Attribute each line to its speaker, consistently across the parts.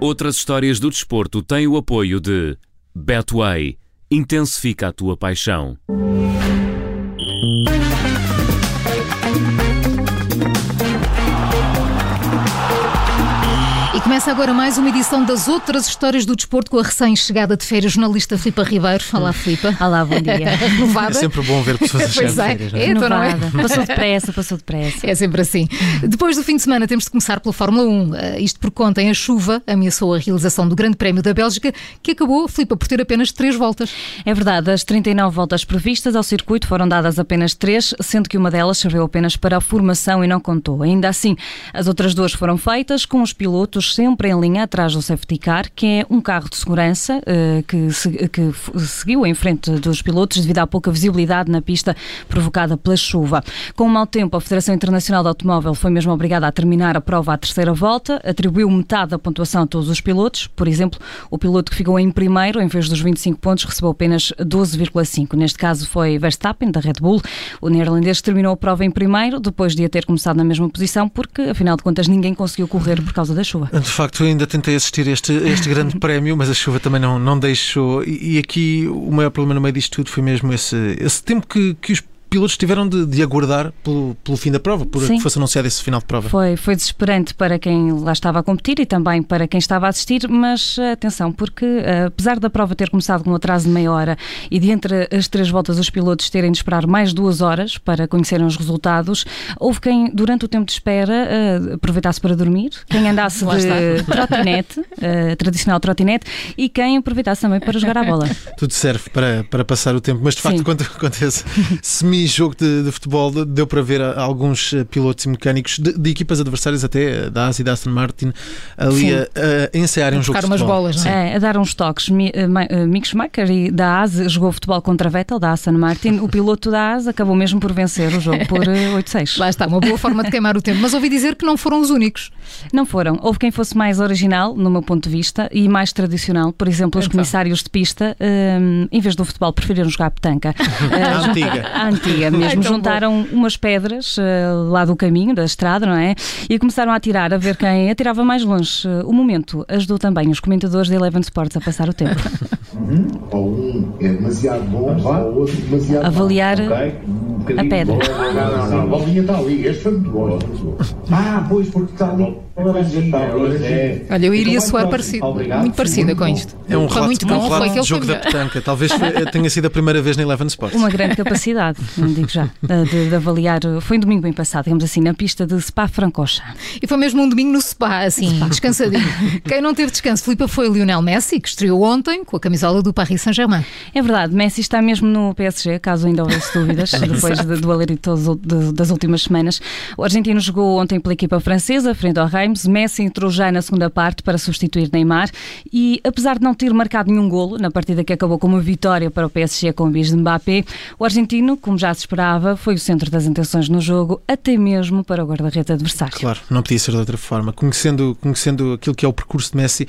Speaker 1: Outras histórias do desporto têm o apoio de Betway. Intensifica a tua paixão.
Speaker 2: Começa agora mais uma edição das outras histórias do desporto com a recém-chegada de férias jornalista Filipa Ribeiro. Olá, Filipa.
Speaker 3: Olá, bom dia.
Speaker 2: Renovada.
Speaker 4: É sempre bom ver pessoas a
Speaker 2: Pois é,
Speaker 4: de férias. não é?
Speaker 2: é, então não é?
Speaker 3: Passou depressa, passou depressa.
Speaker 2: É sempre assim. Depois do fim de semana temos de começar pela Fórmula 1. Eh, isto por conta em a chuva ameaçou a realização do Grande Prémio da Bélgica, que acabou, Filipa, por ter apenas três voltas.
Speaker 3: É verdade, as 39 voltas previstas ao circuito foram dadas apenas três, sendo que uma delas serviu apenas para a formação e não contou. Ainda assim, as outras duas foram feitas com os pilotos sempre em linha atrás do safety car, que é um carro de segurança eh, que, se- que seguiu em frente dos pilotos devido à pouca visibilidade na pista provocada pela chuva. Com o mau tempo, a Federação Internacional de Automóvel foi mesmo obrigada a terminar a prova à terceira volta, atribuiu metade da pontuação a todos os pilotos. Por exemplo, o piloto que ficou em primeiro, em vez dos 25 pontos, recebeu apenas 12,5. Neste caso foi Verstappen, da Red Bull. O neerlandês terminou a prova em primeiro, depois de a ter começado na mesma posição, porque, afinal de contas, ninguém conseguiu correr por causa da chuva.
Speaker 4: De facto, ainda tentei assistir a este, este grande prémio, mas a chuva também não, não deixou. E, e aqui o maior problema no meio disto tudo foi mesmo esse, esse tempo que, que os pilotos tiveram de, de aguardar pelo, pelo fim da prova, por
Speaker 3: Sim.
Speaker 4: que fosse anunciado esse final de prova.
Speaker 3: Foi, foi desesperante para quem lá estava a competir e também para quem estava a assistir, mas atenção, porque eh, apesar da prova ter começado com um atraso de meia hora e de entre as três voltas os pilotos terem de esperar mais duas horas para conhecerem os resultados, houve quem, durante o tempo de espera, eh, aproveitasse para dormir, quem andasse
Speaker 2: Lá
Speaker 3: de trotinete, eh, tradicional trotinete, e quem aproveitasse também para jogar a bola.
Speaker 4: Tudo serve para, para passar o tempo, mas de facto,
Speaker 3: Sim.
Speaker 4: quando acontece semi-jogo de, de futebol, de- deu para ver a- alguns eh, pilotos e mecânicos de, de equipas adversárias, até eh, da ASI e da Aston Martin, ali
Speaker 3: Sim.
Speaker 4: a, a ensaiarem um jogo de
Speaker 2: umas
Speaker 4: futebol.
Speaker 2: bolas, não é?
Speaker 3: É, a dar uns toques. Eh, eh, Mick Schumacher e da AS jogou futebol contra Vettel, da Aston Martin. O piloto da AS acabou mesmo por vencer o jogo por eh, 8-6.
Speaker 2: Lá está, uma boa forma de queimar o tempo. Mas ouvi dizer que não foram os únicos.
Speaker 3: Não foram. Houve quem fosse mais original, no meu ponto de vista, e mais tradicional. Por exemplo, os
Speaker 2: Então.
Speaker 3: comissários de pista, hum, em vez do futebol, preferiram jogar petanca.
Speaker 4: A antiga.
Speaker 3: A mesmo.
Speaker 2: Ai,
Speaker 3: Juntaram umas pedras eh, lá do caminho, da estrada, não é? E começaram a atirar, a ver quem atirava mais longe. Eh, O momento ajudou também os comentadores da Eleven Sports a passar o tempo.
Speaker 5: Ou um é demasiado bom, ou outro demasiado
Speaker 3: Avaliar
Speaker 5: mau, ok? Bocadinho
Speaker 3: a pedra.
Speaker 5: Não, não, não, a bolinha está ali, este foi muito bom. Ah, pois, porque está ali. É.
Speaker 2: Olha, eu iria
Speaker 5: Então,
Speaker 2: soar
Speaker 5: vai,
Speaker 2: parecido,
Speaker 5: obrigado,
Speaker 2: muito parecida
Speaker 5: muito
Speaker 2: com isto.
Speaker 4: É um
Speaker 2: Foi
Speaker 4: relato,
Speaker 2: muito
Speaker 4: um
Speaker 2: bom,
Speaker 4: relato
Speaker 2: foi aquele
Speaker 4: jogo da petanca. Talvez foi- tenha sido a primeira vez na Eleven Sports.
Speaker 3: Uma grande capacidade, digo já, de, de avaliar. Foi um domingo bem passado, digamos assim, na pista de Spa-Francorchamps.
Speaker 2: E foi mesmo um domingo no spa, assim, descansadinho. Quem não teve descanso, Filipa, foi o Lionel Messi, que estreou ontem com a camisola do Paris Saint-Germain.
Speaker 3: É verdade, Messi está mesmo no PSG, caso ainda houvesse dúvidas, depois de- do alérito das últimas semanas. O argentino jogou ontem pela equipa francesa, frente ao Reims. Messi entrou já na segunda parte para substituir Neymar e, apesar de não ter marcado nenhum golo na partida que acabou com uma vitória para o PSG com o bis de Mbappé, o argentino, como já se esperava, foi o centro das atenções no jogo, até mesmo para o guarda-redes adversário.
Speaker 4: Claro, não podia ser de outra forma. Conhecendo, conhecendo aquilo que é o percurso de Messi,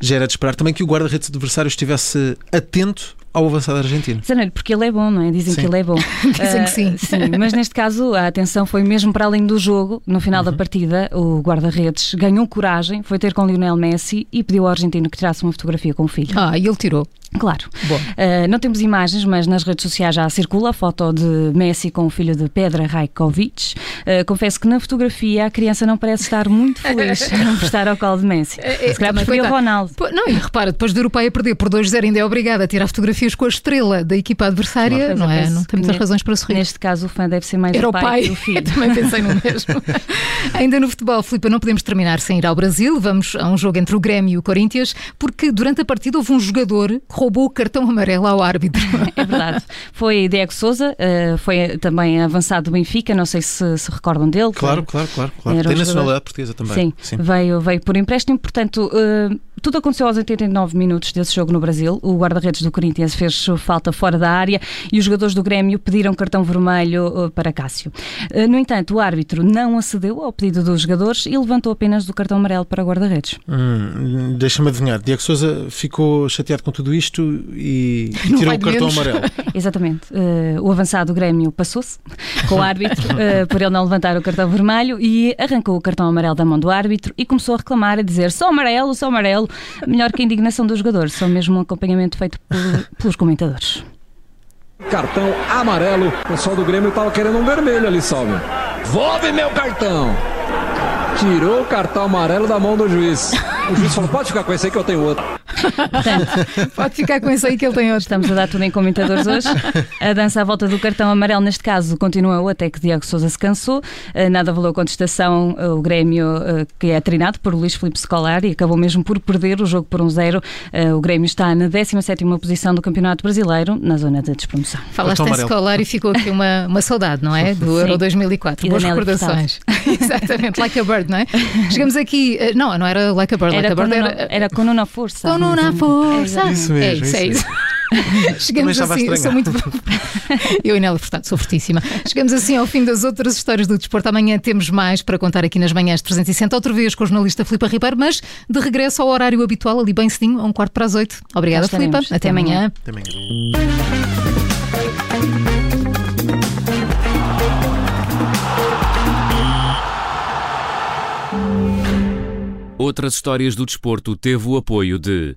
Speaker 4: já era de esperar também que o guarda-redes adversário estivesse atento ao avançado argentino.
Speaker 3: Zaneiro, porque ele é bom, não é? Dizem
Speaker 4: Sim.
Speaker 3: que ele é bom.
Speaker 2: Dizem
Speaker 3: Ah,
Speaker 2: que sim.
Speaker 3: Mas neste caso a atenção foi mesmo para além do jogo. No final da partida, o guarda-redes ganhou coragem, foi ter com Lionel Messi e pediu ao argentino que tirasse uma fotografia com o filho.
Speaker 2: Ah, e ele tirou.
Speaker 3: Claro.
Speaker 2: Bom.
Speaker 3: Ah, não temos imagens, mas nas redes sociais já circula a foto de Messi com o filho de Pedra Rajkovic. Ah, confesso que na fotografia a criança não parece estar muito feliz por estar ao colo de Messi.
Speaker 2: É, é,
Speaker 3: Se calhar preferia o. Ronaldo.
Speaker 2: Não, e repara, depois de ver o pai a perder por 2-0, ainda é obrigado a tirar fotografias com a estrela da equipa adversária, não
Speaker 3: é,
Speaker 2: Não tem muitas razões para sorrir.
Speaker 3: Neste caso, o fã deve ser mais
Speaker 2: Era
Speaker 3: o pai,
Speaker 2: pai,
Speaker 3: que o filho.
Speaker 2: também pensei no mesmo. Ainda no futebol, Filipe, não podemos terminar sem ir ao Brasil. Vamos a um jogo entre o Grêmio e o Corinthians, porque durante a partida houve um jogador que roubou o cartão amarelo ao árbitro.
Speaker 3: É verdade. Foi Diego Souza, eh, foi também avançado do Benfica, não sei se se recordam dele.
Speaker 4: Claro, claro, claro. claro. Tem nacionalidade portuguesa também.
Speaker 3: Sim, Veio, veio por empréstimo, portanto, eh, tudo aconteceu aos 89 minutos desse jogo no Brasil. O guarda-redes do Corinthians fez falta fora da área e os jogadores do Grêmio pediram cartão vermelho uh, para Cássio. Uh, no entanto, o árbitro não acedeu ao pedido dos jogadores e levantou apenas o cartão amarelo para guarda-redes.
Speaker 4: Hum, Deixa-me adivinhar. Diego Souza ficou chateado com tudo isto e, e tirou o cartão
Speaker 2: menos.
Speaker 4: amarelo.
Speaker 3: Exatamente. Uh, o avançado do Grêmio passou-se com o árbitro uh, por ele não levantar o cartão vermelho e arrancou o cartão amarelo da mão do árbitro e começou a reclamar, a dizer só amarelo, só amarelo. Melhor que a indignação dos jogadores, só mesmo um acompanhamento feito por- pelos comentadores.
Speaker 6: Cartão amarelo. O pessoal do Grêmio tava querendo um vermelho ali meu. Volve meu cartão! Tirou o cartão amarelo da mão do juiz. O juiz falou: pode ficar com esse aí que eu tenho outro.
Speaker 2: Pode ficar com isso aí que ele tem outro.
Speaker 3: Estamos a dar tudo em comentadores hoje. A dança à volta do cartão amarelo, neste caso, continuou até que Diego Souza se cansou. Uh, Nada valeu a contestação. Uh, O Grêmio, uh, que é treinado por Luís Filipe Scolari, acabou mesmo por perder o jogo por um zero. O Grêmio está na 17ª posição do Campeonato Brasileiro, na zona de despromoção.
Speaker 2: Falaste em escolar e ficou aqui uma, uma saudade, não é? Do Euro
Speaker 3: Sim.
Speaker 2: 2004.
Speaker 3: E
Speaker 2: Boas
Speaker 3: da Nelly
Speaker 2: recordações. Exatamente, like a bird, não é? Chegamos aqui. eh, Não, não era like a bird, like
Speaker 3: Era
Speaker 2: a
Speaker 3: com,
Speaker 2: bird
Speaker 3: una,
Speaker 2: era.
Speaker 3: era com una força.
Speaker 2: Com uma força.
Speaker 4: Isso mesmo,
Speaker 2: é isso, é
Speaker 4: isso
Speaker 2: isso. Chegamos assim, eu sou muito. eu e Nélia Furtado, sou fortíssima. Chegamos assim ao fim das outras histórias do desporto. Amanhã temos mais para contar aqui nas manhãs 360, outra vez com o jornalista Filipe Ribeiro, mas de regresso ao horário habitual, ali bem cedinho, a um quarto para as oito. Obrigada, Filipe. Até
Speaker 3: Até
Speaker 2: amanhã.
Speaker 4: Até amanhã.
Speaker 1: Outras histórias do desporto teve o apoio de